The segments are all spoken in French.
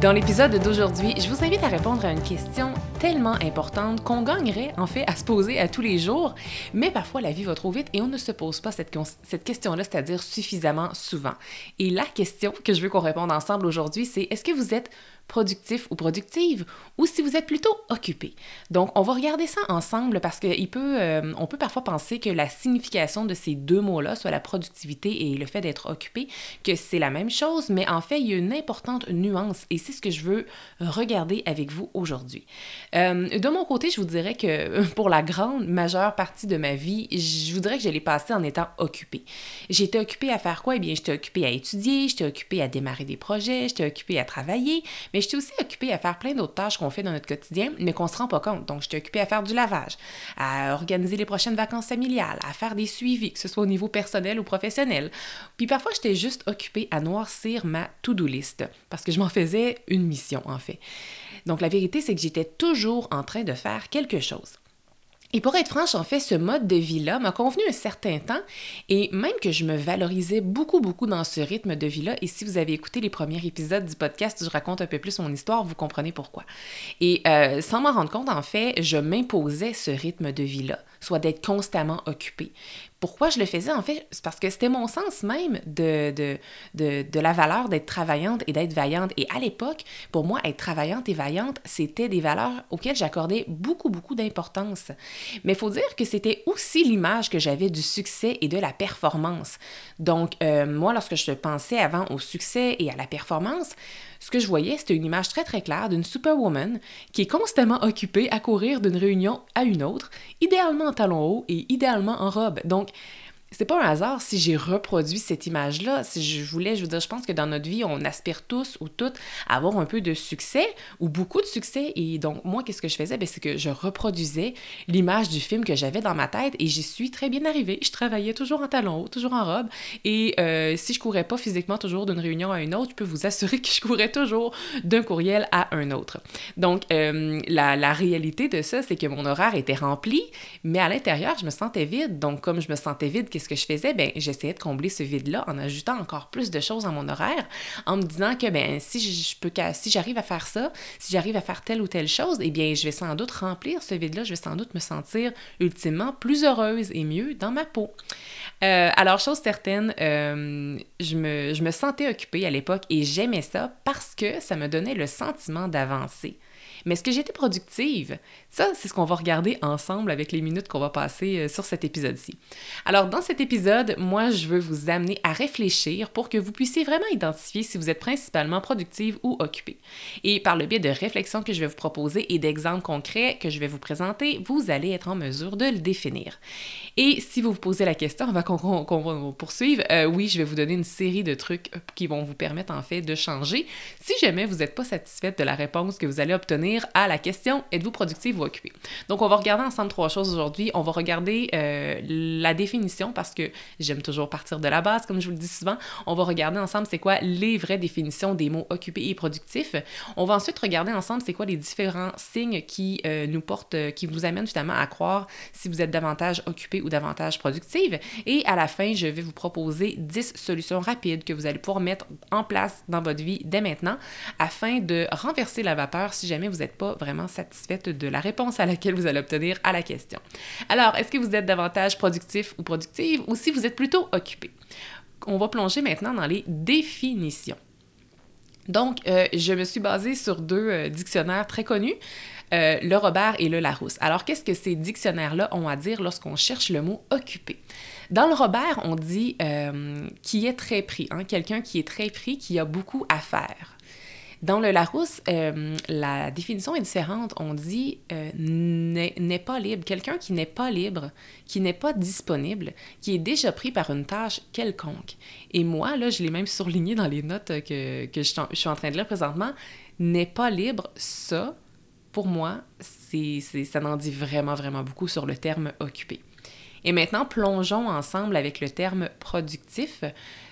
Dans l'épisode d'aujourd'hui, je vous invite à répondre à une question tellement importante qu'on gagnerait en fait à se poser à tous les jours, mais parfois la vie va trop vite et on ne se pose pas cette, question-là, c'est-à-dire suffisamment souvent. Et la question que je veux qu'on réponde ensemble aujourd'hui, c'est est-ce que vous êtes productif ou productive ou si vous êtes plutôt occupé. Donc, on va regarder ça ensemble parce qu'on peut, euh, on peut parfois penser que la signification de ces deux mots-là, soit la productivité et le fait d'être occupé, que c'est la même chose, mais en fait, il y a une importante nuance et c'est ce que je veux regarder avec vous aujourd'hui. Euh, de mon côté, je vous dirais que pour la grande majeure partie de ma vie, je vous dirais que je l'ai passé en étant occupée. J'étais occupée à faire quoi? Eh bien, j'étais occupée à étudier, j'étais occupée à démarrer des projets, j'étais occupée à travailler, mais mais j'étais aussi occupée à faire plein d'autres tâches qu'on fait dans notre quotidien, mais qu'on se rend pas compte. Donc, j'étais occupée à faire du lavage, à organiser les prochaines vacances familiales, à faire des suivis, que ce soit au niveau personnel ou professionnel. Puis parfois, j'étais juste occupée à noircir ma to-do list, parce que je m'en faisais une mission, en fait. Donc, la vérité, c'est que j'étais toujours en train de faire quelque chose. Et pour être franche, en fait, ce mode de vie-là m'a convenu un certain temps et même que je me valorisais beaucoup, beaucoup dans ce rythme de vie-là. Et si vous avez écouté les premiers épisodes du podcast je raconte un peu plus mon histoire, vous comprenez pourquoi. Et euh, sans m'en rendre compte, en fait, je m'imposais ce rythme de vie-là, soit d'être constamment occupée pourquoi je le faisais, en fait, c'est parce que c'était mon sens même de, de, de, de la valeur d'être travaillante et d'être vaillante. Et à l'époque, pour moi, être travaillante et vaillante, c'était des valeurs auxquelles j'accordais beaucoup, beaucoup d'importance. Mais il faut dire que c'était aussi l'image que j'avais du succès et de la performance. Donc, euh, moi, lorsque je pensais avant au succès et à la performance, ce que je voyais, c'était une image très très claire d'une superwoman qui est constamment occupée à courir d'une réunion à une autre, idéalement en talons hauts et idéalement en robe. Donc, c'est pas un hasard si j'ai reproduit cette image-là. Si je voulais, je veux dire, je pense que dans notre vie, on aspire tous ou toutes à avoir un peu de succès ou beaucoup de succès. Et donc, moi, qu'est-ce que je faisais? Ben, c'est que je reproduisais l'image du film que j'avais dans ma tête et j'y suis très bien arrivée. Je travaillais toujours en talons hauts, toujours en robe. Et euh, si je courais pas physiquement toujours d'une réunion à une autre, je peux vous assurer que je courais toujours d'un courriel à un autre. Donc, euh, la, la réalité de ça, c'est que mon horaire était rempli, mais à l'intérieur, je me sentais vide. Donc, comme je me sentais vide, ce que je faisais? Ben, j'essayais de combler ce vide-là en ajoutant encore plus de choses à mon horaire, en me disant que ben, si je peux si j'arrive à faire ça, si j'arrive à faire telle ou telle chose, eh bien, je vais sans doute remplir ce vide-là, je vais sans doute me sentir ultimement plus heureuse et mieux dans ma peau. Euh, alors, chose certaine, euh, je, me, je me sentais occupée à l'époque et j'aimais ça parce que ça me donnait le sentiment d'avancer. Mais est-ce que j'étais productive? Ça, c'est ce qu'on va regarder ensemble avec les minutes qu'on va passer euh, sur cet épisode-ci. Alors, dans cet épisode, moi, je veux vous amener à réfléchir pour que vous puissiez vraiment identifier si vous êtes principalement productive ou occupée. Et par le biais de réflexions que je vais vous proposer et d'exemples concrets que je vais vous présenter, vous allez être en mesure de le définir. Et si vous vous posez la question, avant qu'on va poursuivre, euh, oui, je vais vous donner une série de trucs euh, qui vont vous permettre en fait de changer si jamais vous n'êtes pas satisfaite de la réponse que vous allez obtenir à la question êtes-vous productive ou occupée Donc, on va regarder ensemble trois choses aujourd'hui. On va regarder euh, la définition parce que j'aime toujours partir de la base, comme je vous le dis souvent. On va regarder ensemble c'est quoi les vraies définitions des mots occupé et productif. On va ensuite regarder ensemble c'est quoi les différents signes qui euh, nous portent, euh, qui vous amènent finalement à croire si vous êtes davantage occupé ou davantage productive. Et à la fin, je vais vous proposer 10 solutions rapides que vous allez pouvoir mettre en place dans votre vie dès maintenant afin de renverser la vapeur si jamais vous n'êtes pas vraiment satisfaite de la réponse à laquelle vous allez obtenir à la question. Alors, est-ce que vous êtes davantage productif ou productive ou si vous êtes plutôt occupé? On va plonger maintenant dans les définitions. Donc, euh, je me suis basée sur deux euh, dictionnaires très connus, euh, le Robert et le Larousse. Alors, qu'est-ce que ces dictionnaires-là ont à dire lorsqu'on cherche le mot occupé? Dans le Robert, on dit qui est très pris, hein, quelqu'un qui est très pris, qui a beaucoup à faire. Dans le Larousse, euh, la définition est différente. On dit euh, n'est pas libre. Quelqu'un qui n'est pas libre, qui n'est pas disponible, qui est déjà pris par une tâche quelconque. Et moi, là, je l'ai même surligné dans les notes que, que je, suis en train de lire présentement, n'est pas libre, ça, pour moi, ça en dit vraiment, vraiment beaucoup sur le terme occupé. Et maintenant, plongeons ensemble avec le terme productif.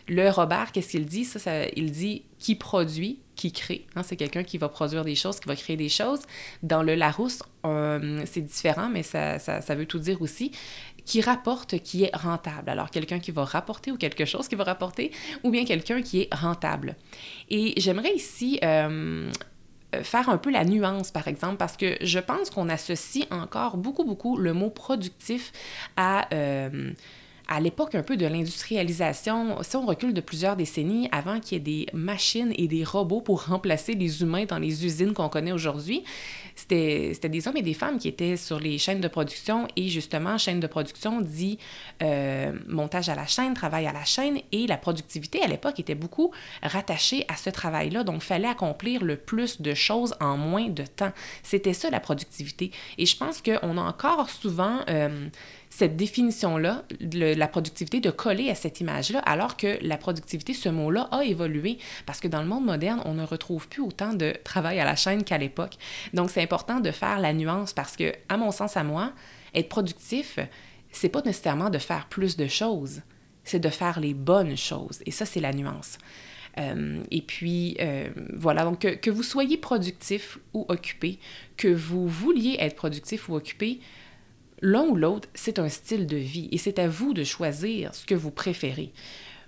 Le Robert, qu'est-ce qu'il dit? Il dit qui produit, qui crée. Hein, c'est quelqu'un qui va produire des choses, qui va créer des choses. Dans le Larousse, c'est différent, mais ça, veut tout dire aussi. Qui rapporte, qui est rentable. Alors, quelqu'un qui va rapporter ou quelque chose qui va rapporter, ou bien quelqu'un qui est rentable. Et j'aimerais ici euh, faire un peu la nuance, par exemple, parce que je pense qu'on associe encore beaucoup, beaucoup le mot productif à... Euh, à l'époque un peu de l'industrialisation, si on recule de plusieurs décennies avant qu'il y ait des machines et des robots pour remplacer les humains dans les usines qu'on connaît aujourd'hui, c'était des hommes et des femmes qui étaient sur les chaînes de production et justement, chaîne de production dit euh, montage à la chaîne, travail à la chaîne et la productivité à l'époque était beaucoup rattachée à ce travail-là. Donc, il fallait accomplir le plus de choses en moins de temps. C'était ça la productivité. Et je pense qu'on a encore souvent... Euh, cette définition-là, la productivité, de coller à cette image-là, alors que la productivité, ce mot-là, a évolué parce que dans le monde moderne, on ne retrouve plus autant de travail à la chaîne qu'à l'époque. Donc, c'est important de faire la nuance parce que, à mon sens, à moi, être productif, c'est pas nécessairement de faire plus de choses, c'est de faire les bonnes choses. Et ça, c'est la nuance. Euh, et puis, euh, voilà, donc que, que, vous soyez productif ou occupé, que vous vouliez être productif ou occupé, L'un ou l'autre, c'est un style de vie et c'est à vous de choisir ce que vous préférez.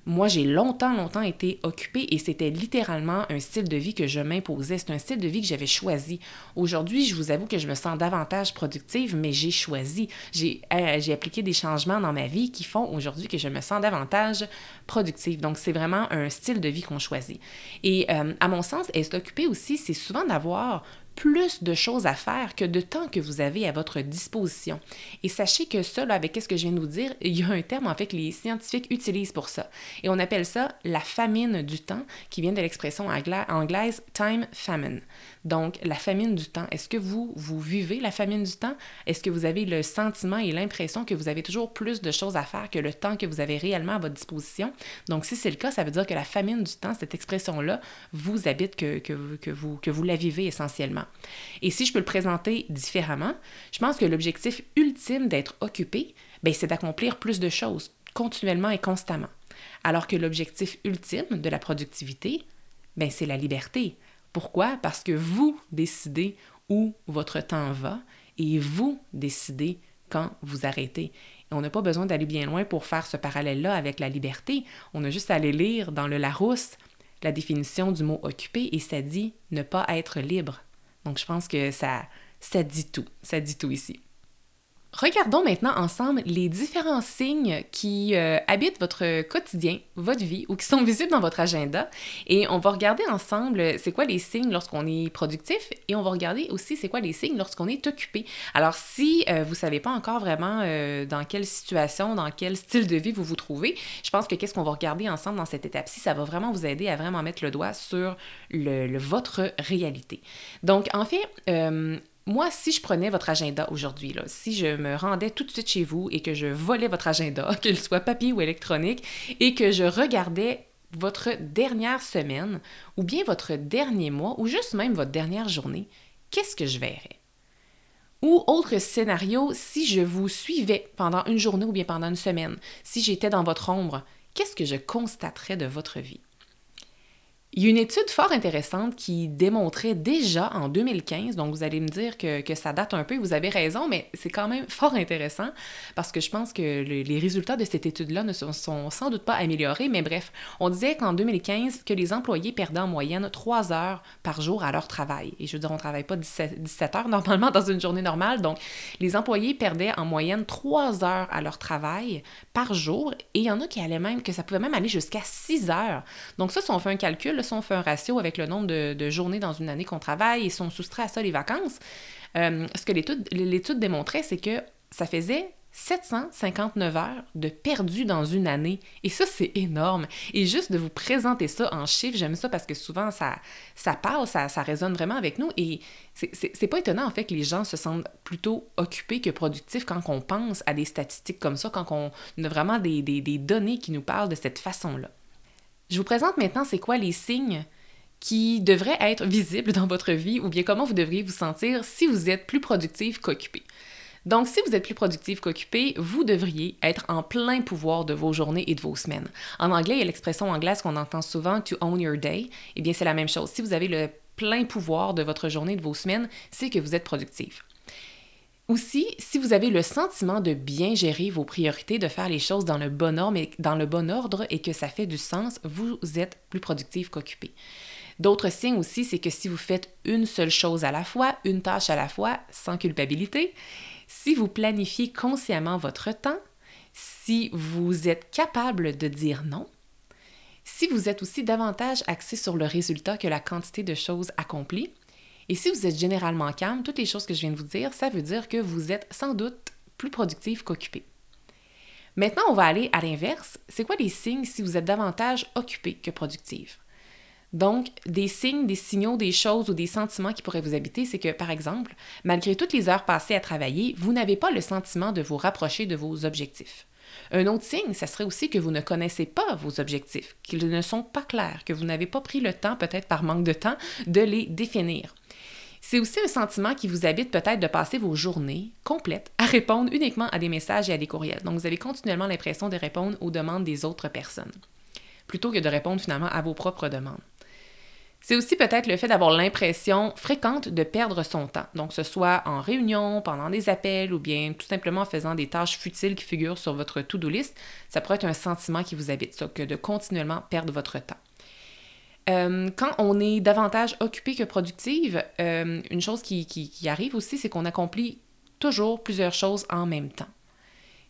Moi, j'ai longtemps, longtemps été occupée et c'était littéralement un style de vie que je m'imposais. C'est un style de vie que j'avais choisi. Aujourd'hui, je vous avoue que je me sens davantage productive, mais j'ai choisi. J'ai euh, appliqué des changements dans ma vie qui font aujourd'hui que je me sens davantage productive. Donc, c'est vraiment un style de vie qu'on choisit. Et euh, à mon sens, être occupé aussi, c'est souvent d'avoir plus de choses à faire que de temps que vous avez à votre disposition. Et sachez que ça, avec ce que je viens de vous dire, il y a un terme en fait que les scientifiques utilisent pour ça. Et on appelle ça la famine du temps, qui vient de l'expression anglaise time famine. Donc, la famine du temps. Est-ce que vous, vivez la famine du temps? Est-ce que vous avez le sentiment et l'impression que vous avez toujours plus de choses à faire que le temps que vous avez réellement à votre disposition? Donc, si c'est le cas, ça veut dire que la famine du temps, cette expression-là, vous habite, que vous la vivez essentiellement. Et si je peux le présenter différemment, je pense que l'objectif ultime d'être occupé, ben, c'est d'accomplir plus de choses continuellement et constamment. Alors que l'objectif ultime de la productivité, ben, c'est la liberté. Pourquoi? Parce que vous décidez où votre temps va et vous décidez quand vous arrêtez. Et on n'a pas besoin d'aller bien loin pour faire ce parallèle-là avec la liberté. On a juste à aller lire dans le Larousse la définition du mot occupé et ça dit ne pas être libre. Donc, je pense que ça, ça dit tout. Ça dit tout ici. Regardons maintenant ensemble les différents signes qui euh, habitent votre quotidien, votre vie ou qui sont visibles dans votre agenda. Et on va regarder ensemble c'est quoi les signes lorsqu'on est productif et on va regarder aussi c'est quoi les signes lorsqu'on est occupé. Alors si euh, vous ne savez pas encore vraiment euh, dans quelle situation, dans quel style de vie vous vous trouvez, je pense que qu'est-ce qu'on va regarder ensemble dans cette étape-ci, ça va vraiment vous aider à vraiment mettre le doigt sur le, votre réalité. Donc en fait, moi, si je prenais votre agenda aujourd'hui, si je me rendais tout de suite chez vous et que je volais votre agenda, qu'il soit papier ou électronique, et que je regardais votre dernière semaine ou bien votre dernier mois ou juste même votre dernière journée, qu'est-ce que je verrais? Ou autre scénario, si je vous suivais pendant une journée ou bien pendant une semaine, si j'étais dans votre ombre, qu'est-ce que je constaterais de votre vie? Il y a une étude fort intéressante qui démontrait déjà en 2015, donc vous allez me dire que, ça date un peu, vous avez raison, mais c'est quand même fort intéressant parce que je pense que les résultats de cette étude-là ne sont, sans doute pas améliorés, mais bref, on disait qu'en 2015, que les employés perdaient en moyenne 3 heures par jour à leur travail. Et je veux dire, on ne travaille pas 17, 17 heures normalement dans une journée normale, donc les employés perdaient en moyenne 3 heures à leur travail par jour et il y en a qui allaient même, que ça pouvait même aller jusqu'à 6 heures. Donc ça, si on fait un calcul, si on fait un ratio avec le nombre de, journées dans une année qu'on travaille et si on soustrait à ça les vacances, euh, ce que l'étude démontrait, c'est que ça faisait 759 heures de perdu dans une année. Et ça, c'est énorme. Et juste de vous présenter ça en chiffres, j'aime ça parce que souvent, ça, ça parle, ça, ça résonne vraiment avec nous. Et c'est pas étonnant, en fait, que les gens se sentent plutôt occupés que productifs quand on pense à des statistiques comme ça, quand on a vraiment des données qui nous parlent de cette façon-là. Je vous présente maintenant c'est quoi les signes qui devraient être visibles dans votre vie ou bien comment vous devriez vous sentir si vous êtes plus productif qu'occupé. Donc, si vous êtes plus productif qu'occupé, vous devriez être en plein pouvoir de vos journées et de vos semaines. En anglais, il y a l'expression anglaise qu'on entend souvent, to own your day. Eh bien, c'est la même chose. Si vous avez le plein pouvoir de votre journée et de vos semaines, c'est que vous êtes productif. Aussi, si vous avez le sentiment de bien gérer vos priorités, de faire les choses dans le bon ordre et, que ça fait du sens, vous êtes plus productif qu'occupé. D'autres signes aussi, c'est que si vous faites une seule chose à la fois, une tâche à la fois, sans culpabilité, si vous planifiez consciemment votre temps, si vous êtes capable de dire non, si vous êtes aussi davantage axé sur le résultat que la quantité de choses accomplies, et si vous êtes généralement calme, toutes les choses que je viens de vous dire, ça veut dire que vous êtes sans doute plus productif qu'occupé. Maintenant, on va aller à l'inverse. C'est quoi les signes si vous êtes davantage occupé que productif? Donc, des signes, des signaux, des choses ou des sentiments qui pourraient vous habiter, c'est que, par exemple, malgré toutes les heures passées à travailler, vous n'avez pas le sentiment de vous rapprocher de vos objectifs. Un autre signe, ça serait aussi que vous ne connaissez pas vos objectifs, qu'ils ne sont pas clairs, que vous n'avez pas pris le temps, peut-être par manque de temps, de les définir. C'est aussi un sentiment qui vous habite peut-être de passer vos journées complètes à répondre uniquement à des messages et à des courriels. Donc, vous avez continuellement l'impression de répondre aux demandes des autres personnes, plutôt que de répondre finalement à vos propres demandes. C'est aussi peut-être le fait d'avoir l'impression fréquente de perdre son temps. Donc, ce soit en réunion, pendant des appels ou bien tout simplement en faisant des tâches futiles qui figurent sur votre to-do list, ça pourrait être un sentiment qui vous habite, ça, que de continuellement perdre votre temps. Euh, quand on est davantage occupé que productive, euh, une chose qui, qui arrive aussi, c'est qu'on accomplit toujours plusieurs choses en même temps.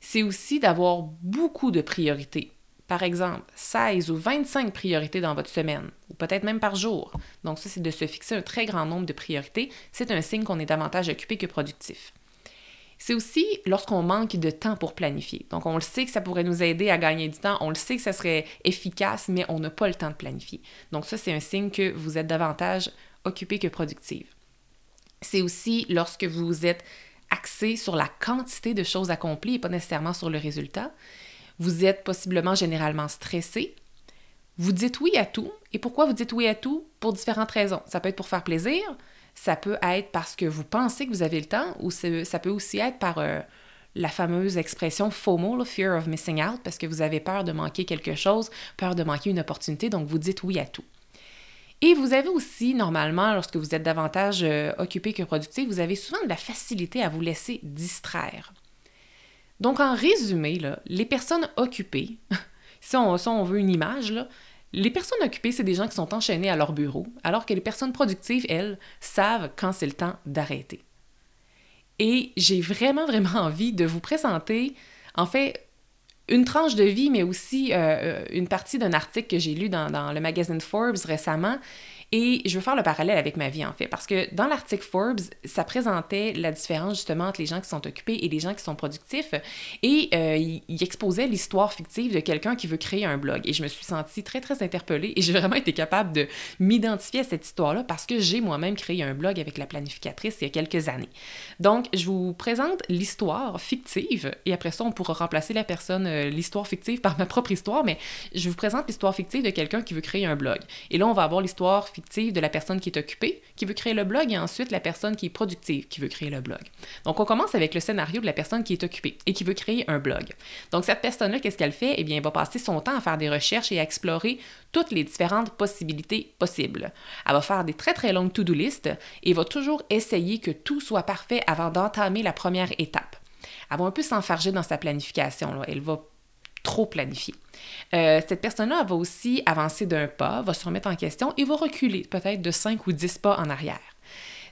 C'est aussi d'avoir beaucoup de priorités par exemple, 16 ou 25 priorités dans votre semaine, ou peut-être même par jour. Donc ça, c'est de se fixer un très grand nombre de priorités. C'est un signe qu'on est davantage occupé que productif. C'est aussi lorsqu'on manque de temps pour planifier. Donc, on le sait que ça pourrait nous aider à gagner du temps, on le sait que ça serait efficace, mais on n'a pas le temps de planifier. Donc, ça, c'est un signe que vous êtes davantage occupé que productive. C'est aussi lorsque vous êtes axé sur la quantité de choses accomplies et pas nécessairement sur le résultat. Vous êtes possiblement généralement stressé. Vous dites oui à tout. Et pourquoi vous dites oui à tout? Pour différentes raisons. Ça peut être pour faire plaisir, ça peut être parce que vous pensez que vous avez le temps, ou ça peut aussi être par euh, la fameuse expression FOMO, Fear of Missing Out, parce que vous avez peur de manquer quelque chose, peur de manquer une opportunité, donc vous dites oui à tout. Et vous avez aussi, normalement, lorsque vous êtes davantage euh, occupé que productif, vous avez souvent de la facilité à vous laisser distraire. Donc, en résumé, les personnes occupées, si, on, veut une image, les personnes occupées, c'est des gens qui sont enchaînés à leur bureau, alors que les personnes productives, elles, savent quand c'est le temps d'arrêter. Et j'ai vraiment, vraiment envie de vous présenter, en fait, une tranche de vie, mais aussi euh, euh, une partie d'un article que j'ai lu dans, le magazine Forbes récemment et je veux faire le parallèle avec ma vie, en fait, parce que dans l'article Forbes, ça présentait la différence justement entre les gens qui sont occupés et les gens qui sont productifs. Et euh, il, exposait l'histoire fictive de quelqu'un qui veut créer un blog. Et je me suis sentie très, très interpellée et j'ai vraiment été capable de m'identifier à cette histoire-là parce que j'ai moi-même créé un blog avec la planificatrice il y a quelques années. Donc, je vous présente l'histoire fictive et après ça, on pourra remplacer la personne, euh, l'histoire fictive par ma propre histoire, mais je vous présente l'histoire fictive de quelqu'un qui veut créer un blog. Et là, on va avoir l'histoire de la personne qui est occupée, qui veut créer le blog, et ensuite la personne qui est productive, qui veut créer le blog. Donc, on commence avec le scénario de la personne qui est occupée et qui veut créer un blog. Donc, cette personne-là, qu'est-ce qu'elle fait? Eh bien, elle va passer son temps à faire des recherches et à explorer toutes les différentes possibilités possibles. Elle va faire des très, très longues to-do list et va toujours essayer que tout soit parfait avant d'entamer la première étape. Elle va un peu s'enfarger dans sa planification. Elle va trop planifié. Euh, cette personne-là va aussi avancer d'un pas, va se remettre en question et va reculer peut-être de 5 ou 10 pas en arrière.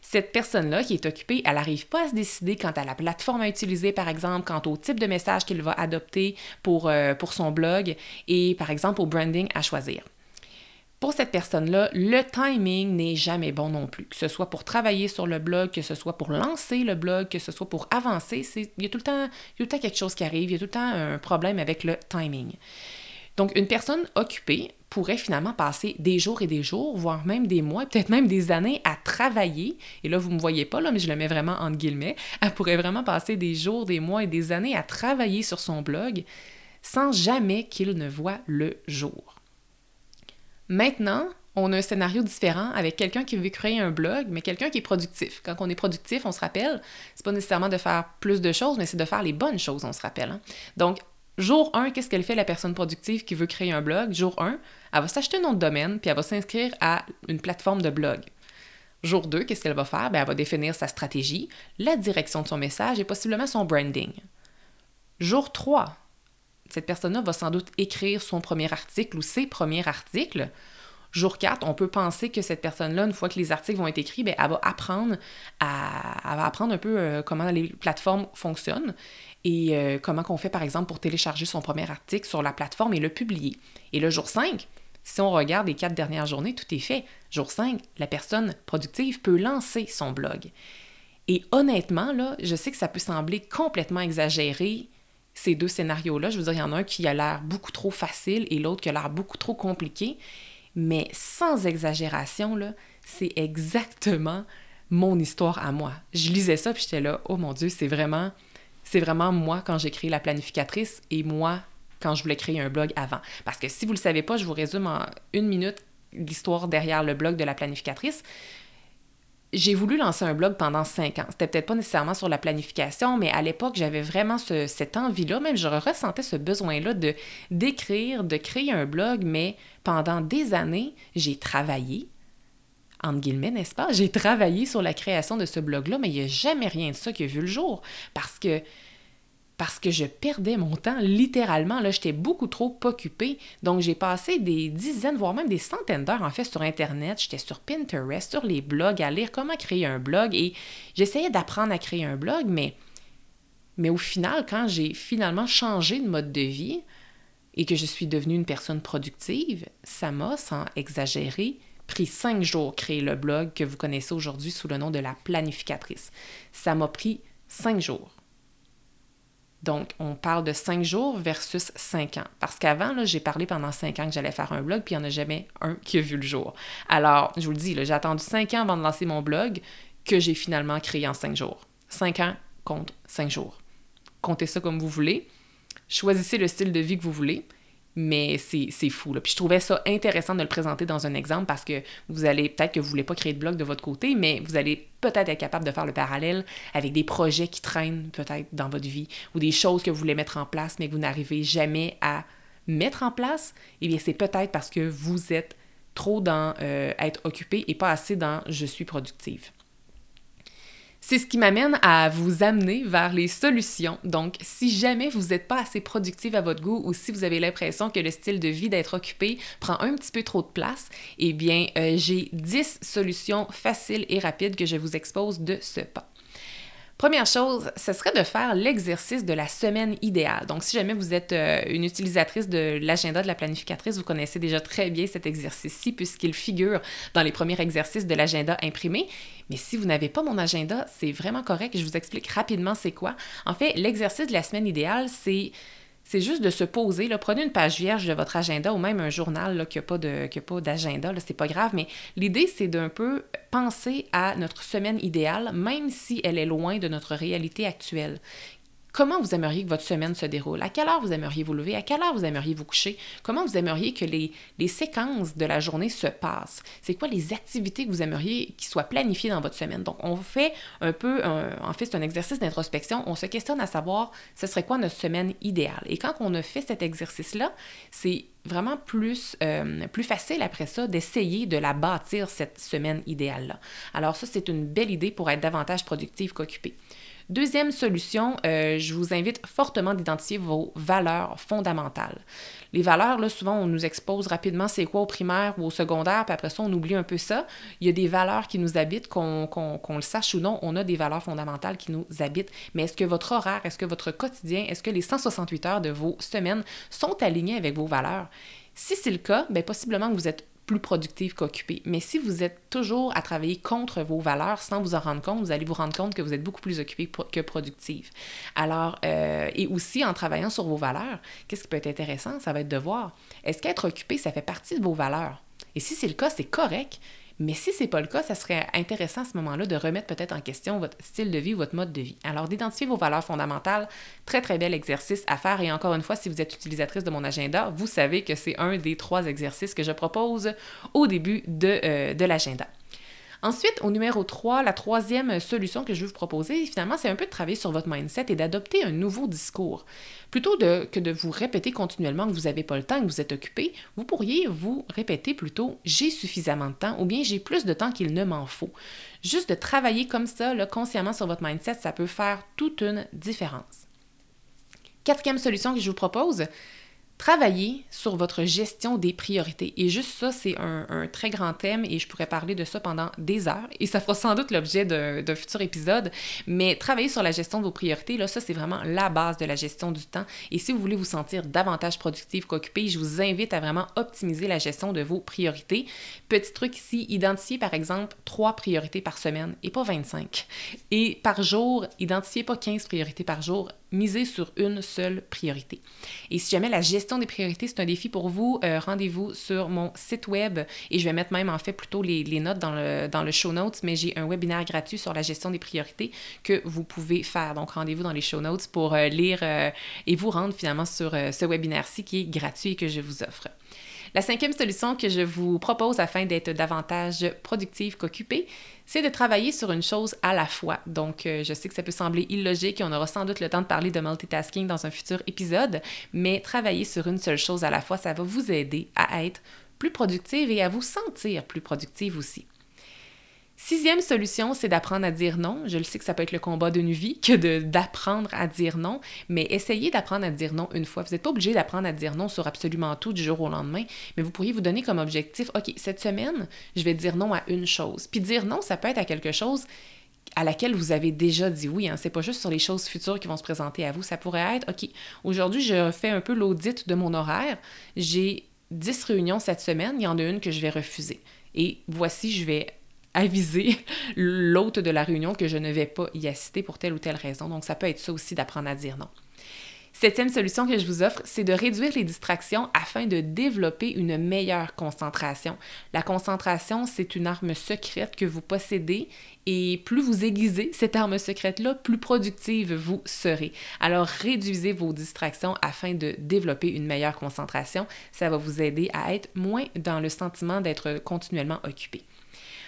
Cette personne-là qui est occupée, elle n'arrive pas à se décider quant à la plateforme à utiliser, par exemple, quant au type de message qu'elle va adopter pour, euh, pour son blog et, par exemple, au branding à choisir. Pour cette personne-là, le timing n'est jamais bon non plus. Que ce soit pour travailler sur le blog, que ce soit pour lancer le blog, que ce soit pour avancer, il y a tout le temps, y a tout le temps quelque chose qui arrive, il y a tout le temps un problème avec le timing. Donc, une personne occupée pourrait finalement passer des jours et des jours, voire même des mois, peut-être même des années à travailler. Et là, vous ne me voyez pas, là, mais je le mets vraiment entre guillemets. Elle pourrait vraiment passer des jours, des mois et des années à travailler sur son blog sans jamais qu'il ne voit le jour. Maintenant, on a un scénario différent avec quelqu'un qui veut créer un blog, mais quelqu'un qui est productif. Quand on est productif, on se rappelle, c'est pas nécessairement de faire plus de choses, mais c'est de faire les bonnes choses, on se rappelle. Hein. Donc, Jour 1, qu'est-ce qu'elle fait, la personne productive qui veut créer un blog? Jour 1, elle va s'acheter un nom de domaine, puis elle va s'inscrire à une plateforme de blog. Jour 2, qu'est-ce qu'elle va faire? Bien, elle va définir sa stratégie, la direction de son message et possiblement son branding. Jour 3, cette personne-là va sans doute écrire son premier article ou ses premiers articles. Jour 4, on peut penser que cette personne-là, une fois que les articles vont être écrits, bien, elle va apprendre à, apprendre un peu euh, comment les plateformes fonctionnent et euh, comment qu'on fait par exemple pour télécharger son premier article sur la plateforme et le publier. Et le jour 5, si on regarde les quatre dernières journées, tout est fait. Jour 5, la personne productive peut lancer son blog. Et honnêtement, là, je sais que ça peut sembler complètement exagéré, ces deux scénarios-là. Je veux dire, il y en a un qui a l'air beaucoup trop facile et l'autre qui a l'air beaucoup trop compliqué. Mais sans exagération, c'est exactement mon histoire à moi. Je lisais ça, puis j'étais là, oh mon Dieu, c'est vraiment c'est vraiment moi quand j'ai créé la planificatrice et moi quand je voulais créer un blog avant. Parce que si vous ne le savez pas, je vous résume en une minute l'histoire derrière le blog de la planificatrice. J'ai voulu lancer un blog pendant cinq ans. C'était peut-être pas nécessairement sur la planification, mais à l'époque, j'avais vraiment cette envie-là, même je ressentais ce besoin-là de d'écrire, de créer un blog, mais pendant des années, j'ai travaillé, entre guillemets, n'est-ce pas? J'ai travaillé sur la création de ce blog-là, mais il n'y a jamais rien de ça qui a vu le jour parce que parce que je perdais mon temps littéralement. Là, j'étais beaucoup trop occupée. Donc, j'ai passé des dizaines, voire même des centaines d'heures en fait sur Internet. J'étais sur Pinterest, sur les blogs, à lire comment créer un blog et j'essayais d'apprendre à créer un blog, mais, au final, quand j'ai finalement changé de mode de vie et que je suis devenue une personne productive, ça m'a, sans exagérer, pris cinq jours créer le blog que vous connaissez aujourd'hui sous le nom de la planificatrice. Ça m'a pris cinq jours. Donc, on parle de cinq jours versus cinq ans. Parce qu'avant, j'ai parlé pendant cinq ans que j'allais faire un blog, puis il n'y en a jamais un qui a vu le jour. Alors, je vous le dis, j'ai attendu cinq ans avant de lancer mon blog que j'ai finalement créé en cinq jours. Cinq ans compte cinq jours. Comptez ça comme vous voulez. Choisissez le style de vie que vous voulez mais c'est fou. Puis je trouvais ça intéressant de le présenter dans un exemple parce que vous allez, peut-être que vous ne voulez pas créer de blog de votre côté, mais vous allez peut-être être capable de faire le parallèle avec des projets qui traînent peut-être dans votre vie ou des choses que vous voulez mettre en place mais que vous n'arrivez jamais à mettre en place. Eh bien, c'est peut-être parce que vous êtes trop dans euh, être occupé et pas assez dans je suis productive. C'est ce qui m'amène à vous amener vers les solutions. Donc, si jamais vous n'êtes pas assez productive à votre goût ou si vous avez l'impression que le style de vie d'être occupé prend un petit peu trop de place, eh bien, euh, j'ai 10 solutions faciles et rapides que je vous expose de ce pas. Première chose, ce serait de faire l'exercice de la semaine idéale. Donc, si jamais vous êtes euh, une utilisatrice de l'agenda de la planificatrice, vous connaissez déjà très bien cet exercice-ci puisqu'il figure dans les premiers exercices de l'agenda imprimé. Mais si vous n'avez pas mon agenda, c'est vraiment correct. Je vous explique rapidement c'est quoi. En fait, l'exercice de la semaine idéale, c'est c'est juste de se poser. Prenez une page vierge de votre agenda ou même un journal qui n'a pas, pas d'agenda, c'est pas grave, mais l'idée, c'est d'un peu penser à notre semaine idéale, même si elle est loin de notre réalité actuelle. Comment vous aimeriez que votre semaine se déroule? À quelle heure vous aimeriez vous lever? À quelle heure vous aimeriez vous coucher? Comment vous aimeriez que les, séquences de la journée se passent? C'est quoi les activités que vous aimeriez qui soient planifiées dans votre semaine? Donc, on fait un peu, en fait, c'est un exercice d'introspection. On se questionne à savoir ce serait quoi notre semaine idéale. Et quand on a fait cet exercice-là, c'est vraiment plus, euh, facile après ça d'essayer de la bâtir, cette semaine idéale-là. Alors ça, c'est une belle idée pour être davantage productive qu'occupée. Deuxième solution, euh, je vous invite fortement d'identifier vos valeurs fondamentales. Les valeurs, là, souvent, on nous expose rapidement c'est quoi au primaire ou au secondaire, puis après ça, on oublie un peu ça. Il y a des valeurs qui nous habitent, qu'on le sache ou non, on a des valeurs fondamentales qui nous habitent. Mais est-ce que votre horaire, est-ce que votre quotidien, est-ce que les 168 heures de vos semaines sont alignés avec vos valeurs? Si c'est le cas, bien, possiblement que vous êtes plus productive qu'occupée. Mais si vous êtes toujours à travailler contre vos valeurs sans vous en rendre compte, vous allez vous rendre compte que vous êtes beaucoup plus occupé que productive. Alors, euh, et aussi en travaillant sur vos valeurs, qu'est-ce qui peut être intéressant? Ça va être de voir, est-ce qu'être occupé, ça fait partie de vos valeurs? Et si c'est le cas, c'est correct. Mais si ce n'est pas le cas, ça serait intéressant à ce moment-là de remettre peut-être en question votre style de vie votre mode de vie. Alors, d'identifier vos valeurs fondamentales, très, très bel exercice à faire. Et encore une fois, si vous êtes utilisatrice de mon agenda, vous savez que c'est un des trois exercices que je propose au début de, euh, de l'agenda. Ensuite, au numéro 3, la troisième solution que je vais vous proposer, finalement, c'est un peu de travailler sur votre mindset et d'adopter un nouveau discours. Plutôt que de vous répéter continuellement que vous n'avez pas le temps, que vous êtes occupé, vous pourriez vous répéter plutôt j'ai suffisamment de temps ou bien j'ai plus de temps qu'il ne m'en faut. Juste de travailler comme ça, consciemment sur votre mindset, ça peut faire toute une différence. Quatrième solution que je vous propose, Travailler sur votre gestion des priorités. Et juste ça, c'est un, très grand thème et je pourrais parler de ça pendant des heures et ça fera sans doute l'objet d'un futur épisode. Mais travailler sur la gestion de vos priorités, là, ça, c'est vraiment la base de la gestion du temps. Et si vous voulez vous sentir davantage productif qu'occupé, je vous invite à vraiment optimiser la gestion de vos priorités. Petit truc ici, identifiez par exemple trois priorités par semaine et pas 25. Et par jour, identifiez pas 15 priorités par jour, misez sur une seule priorité. Et si jamais la gestion des priorités, c'est un défi pour vous, euh, rendez-vous sur mon site web et je vais mettre même en fait plutôt les, notes dans le, dans le show notes, mais j'ai un webinaire gratuit sur la gestion des priorités que vous pouvez faire. Donc rendez-vous dans les show notes pour euh, lire euh, et vous rendre finalement sur ce webinaire-ci qui est gratuit et que je vous offre. La cinquième solution que je vous propose afin d'être davantage productive qu'occupée, c'est de travailler sur une chose à la fois. Donc, euh, je sais que ça peut sembler illogique et on aura sans doute le temps de parler de multitasking dans un futur épisode, mais travailler sur une seule chose à la fois, ça va vous aider à être plus productive et à vous sentir plus productive aussi. Sixième solution, c'est d'apprendre à dire non. Je le sais que ça peut être le combat d'une vie que d'apprendre à dire non, mais essayez d'apprendre à dire non une fois. Vous n'êtes pas obligé d'apprendre à dire non sur absolument tout du jour au lendemain, mais vous pourriez vous donner comme objectif, OK, cette semaine, je vais dire non à une chose. Puis dire non, ça peut être à quelque chose à laquelle vous avez déjà dit oui. Hein. C'est pas juste sur les choses futures qui vont se présenter à vous. Ça pourrait être, OK, aujourd'hui, je fais un peu l'audit de mon horaire. J'ai 10 réunions cette semaine, il y en a une que je vais refuser. Et voici, je vais aviser l'hôte de la réunion que je ne vais pas y assister pour telle ou telle raison. Donc, ça peut être ça aussi d'apprendre à dire non. Septième solution que je vous offre, c'est de réduire les distractions afin de développer une meilleure concentration. La concentration, c'est une arme secrète que vous possédez et plus vous aiguisez cette arme secrète-là, plus productive vous serez. Alors réduisez vos distractions afin de développer une meilleure concentration. Ça va vous aider à être moins dans le sentiment d'être continuellement occupé.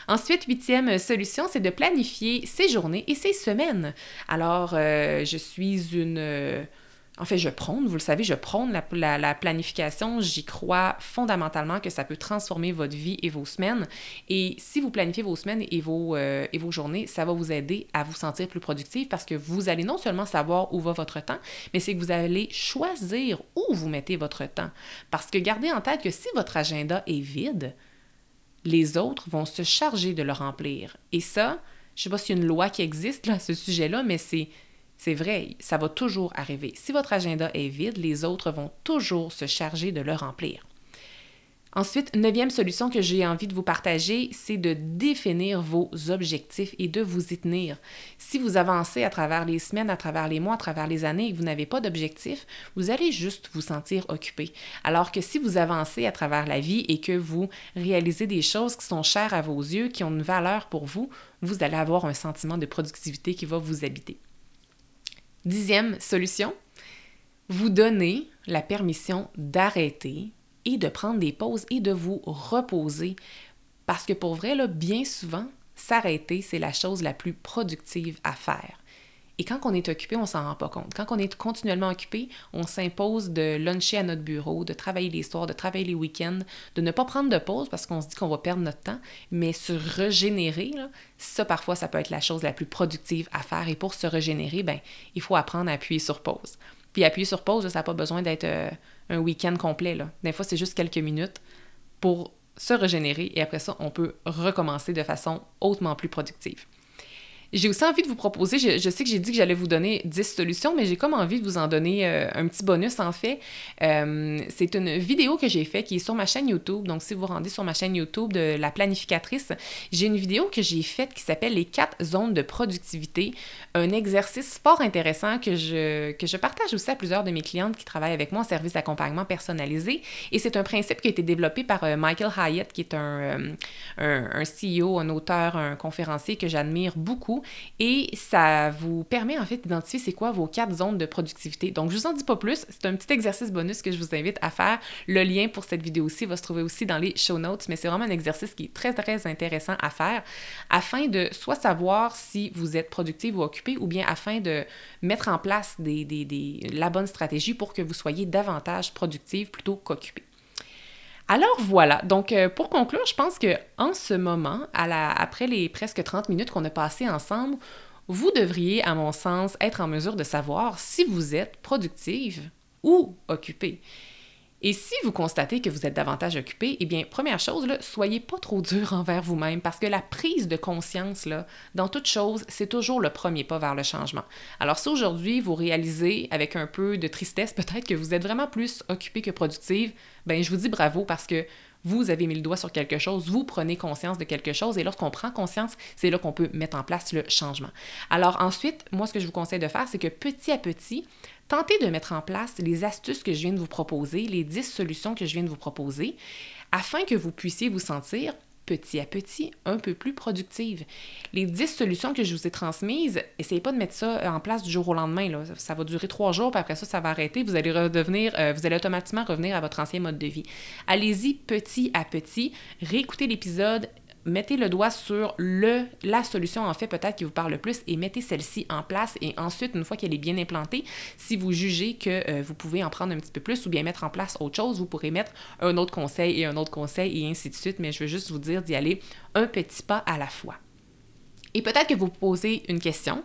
Ensuite, huitième solution, c'est de planifier ses journées et ses semaines. Alors, euh, je suis une... Euh, en fait, je prône, vous le savez, je prône la, planification. J'y crois fondamentalement que ça peut transformer votre vie et vos semaines. Et si vous planifiez vos semaines et vos, euh, et vos journées, ça va vous aider à vous sentir plus productif parce que vous allez non seulement savoir où va votre temps, mais c'est que vous allez choisir où vous mettez votre temps. Parce que gardez en tête que si votre agenda est vide, les autres vont se charger de le remplir. Et ça, je ne sais pas s'il y a une loi qui existe à ce sujet-là, mais c'est, c'est vrai, ça va toujours arriver. Si votre agenda est vide, les autres vont toujours se charger de le remplir. Ensuite, neuvième solution que j'ai envie de vous partager, c'est de définir vos objectifs et de vous y tenir. Si vous avancez à travers les semaines, à travers les mois, à travers les années et que vous n'avez pas d'objectif, vous allez juste vous sentir occupé. Alors que si vous avancez à travers la vie et que vous réalisez des choses qui sont chères à vos yeux, qui ont une valeur pour vous, vous allez avoir un sentiment de productivité qui va vous habiter. Dixième solution, vous donnez la permission d'arrêter et de prendre des pauses et de vous reposer. Parce que pour vrai, bien souvent, s'arrêter, c'est la chose la plus productive à faire. Et quand on est occupé, on s'en rend pas compte. Quand on est continuellement occupé, on s'impose de luncher à notre bureau, de travailler les soirs, de travailler les week-ends, de ne pas prendre de pause parce qu'on se dit qu'on va perdre notre temps, mais se régénérer, ça parfois, ça peut être la chose la plus productive à faire. Et pour se régénérer, ben, il faut apprendre à appuyer sur pause. Puis appuyer sur pause, ça n'a pas besoin d'être euh, un week-end complet. Là. Des fois, c'est juste quelques minutes pour se régénérer et après ça, on peut recommencer de façon hautement plus productive. J'ai aussi envie de vous proposer, je, sais que j'ai dit que j'allais vous donner 10 solutions, mais j'ai comme envie de vous en donner euh, un petit bonus en fait. Euh, c'est une vidéo que j'ai faite qui est sur ma chaîne YouTube. Donc, si vous rendez sur ma chaîne YouTube de la planificatrice, j'ai une vidéo que j'ai faite qui s'appelle Les quatre zones de productivité. Un exercice fort intéressant que je, que je partage aussi à plusieurs de mes clientes qui travaillent avec moi en service d'accompagnement personnalisé. Et c'est un principe qui a été développé par euh, Michael Hyatt, qui est un, un CEO, un auteur, un conférencier que j'admire beaucoup et ça vous permet en fait d'identifier c'est quoi vos quatre zones de productivité. Donc, je vous en dis pas plus, c'est un petit exercice bonus que je vous invite à faire. Le lien pour cette vidéo-ci va se trouver aussi dans les show notes, mais c'est vraiment un exercice qui est très, très intéressant à faire afin de soit savoir si vous êtes productif ou occupé ou bien afin de mettre en place la bonne stratégie pour que vous soyez davantage productif plutôt qu'occupé. Alors voilà, donc euh, pour conclure, je pense que en ce moment, après les presque 30 minutes qu'on a passées ensemble, vous devriez, à mon sens, être en mesure de savoir si vous êtes productive ou occupé. Et si vous constatez que vous êtes davantage occupé, eh bien, première chose, soyez pas trop dur envers vous-même parce que la prise de conscience, là, dans toute chose, c'est toujours le premier pas vers le changement. Alors, si aujourd'hui vous réalisez avec un peu de tristesse peut-être que vous êtes vraiment plus occupé que productive, ben je vous dis bravo parce que vous avez mis le doigt sur quelque chose, vous prenez conscience de quelque chose et lorsqu'on prend conscience, c'est là qu'on peut mettre en place le changement. Alors ensuite, moi ce que je vous conseille de faire, c'est que petit à petit, tentez de mettre en place les astuces que je viens de vous proposer, les 10 solutions que je viens de vous proposer, afin que vous puissiez vous sentir petit à petit un peu plus productive. Les 10 solutions que je vous ai transmises, essayez pas de mettre ça en place du jour au lendemain. Ça va durer trois jours, puis après ça, ça va arrêter. Vous allez redevenir, euh, vous allez automatiquement revenir à votre ancien mode de vie. Allez-y petit à petit, réécoutez l'épisode, mettez le doigt sur le, la solution en fait peut-être qui vous parle le plus et mettez celle-ci en place et ensuite, une fois qu'elle est bien implantée, si vous jugez que euh, vous pouvez en prendre un petit peu plus ou bien mettre en place autre chose, vous pourrez mettre un autre conseil et un autre conseil et ainsi de suite, mais je veux juste vous dire d'y aller un petit pas à la fois. Et peut-être que vous posez une question,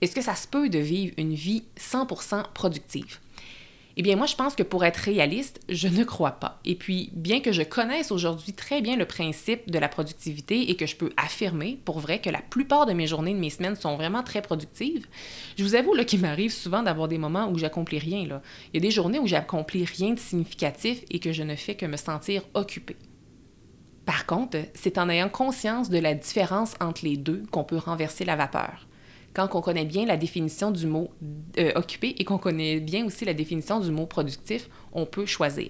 est-ce que ça se peut de vivre une vie 100% productive? Eh bien, moi, je pense que pour être réaliste, je ne crois pas. Et puis, bien que je connaisse aujourd'hui très bien le principe de la productivité et que je peux affirmer, pour vrai, que la plupart de mes journées, de mes semaines sont vraiment très productives, je vous avoue qu'il m'arrive souvent d'avoir des moments où j'accomplis rien. Il y a des journées où j'accomplis rien de significatif et que je ne fais que me sentir occupée. Par contre, c'est en ayant conscience de la différence entre les deux qu'on peut renverser la vapeur quand on connaît bien la définition du mot euh, occupé et qu'on connaît bien aussi la définition du mot productif, on peut choisir.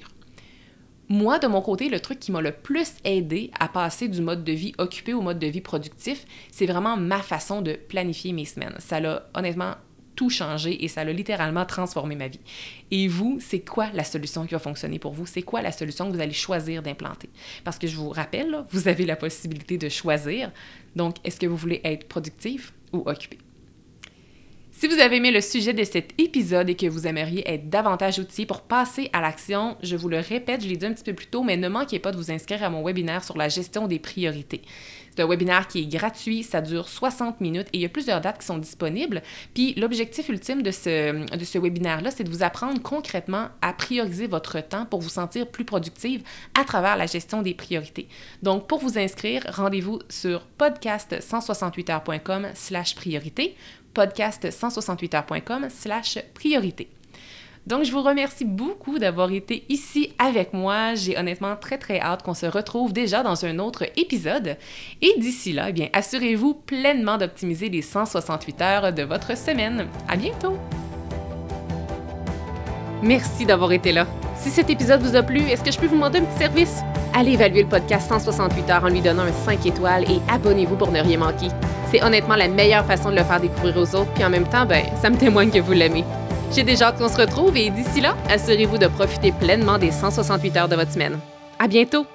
Moi, de mon côté, le truc qui m'a le plus aidé à passer du mode de vie occupé au mode de vie productif, c'est vraiment ma façon de planifier mes semaines. Ça l'a honnêtement tout changé et ça l'a littéralement transformé ma vie. Et vous, c'est quoi la solution qui va fonctionner pour vous? C'est quoi la solution que vous allez choisir d'implanter? Parce que je vous rappelle, vous avez la possibilité de choisir. Donc, est-ce que vous voulez être productif ou occupé? Si vous avez aimé le sujet de cet épisode et que vous aimeriez être davantage outillé pour passer à l'action, je vous le répète, je l'ai dit un petit peu plus tôt, mais ne manquez pas de vous inscrire à mon webinaire sur la gestion des priorités. C'est un webinaire qui est gratuit, ça dure 60 minutes et il y a plusieurs dates qui sont disponibles. Puis l'objectif ultime de ce, de webinaire-là, c'est de vous apprendre concrètement à prioriser votre temps pour vous sentir plus productive à travers la gestion des priorités. Donc pour vous inscrire, rendez-vous sur podcast168heures.com slash priorité podcast168heures.com slash priorité. Donc, je vous remercie beaucoup d'avoir été ici avec moi. J'ai honnêtement très, très hâte qu'on se retrouve déjà dans un autre épisode. Et d'ici là, eh bien, assurez-vous pleinement d'optimiser les 168 heures de votre semaine. À bientôt! Merci d'avoir été là. Si cet épisode vous a plu, est-ce que je peux vous demander un petit service? Allez évaluer le podcast 168 heures en lui donnant un 5 étoiles et abonnez-vous pour ne rien manquer. C'est honnêtement la meilleure façon de le faire découvrir aux autres, puis en même temps, ben, ça me témoigne que vous l'aimez. J'ai déjà qu'on se retrouve et d'ici là, assurez-vous de profiter pleinement des 168 heures de votre semaine. À bientôt!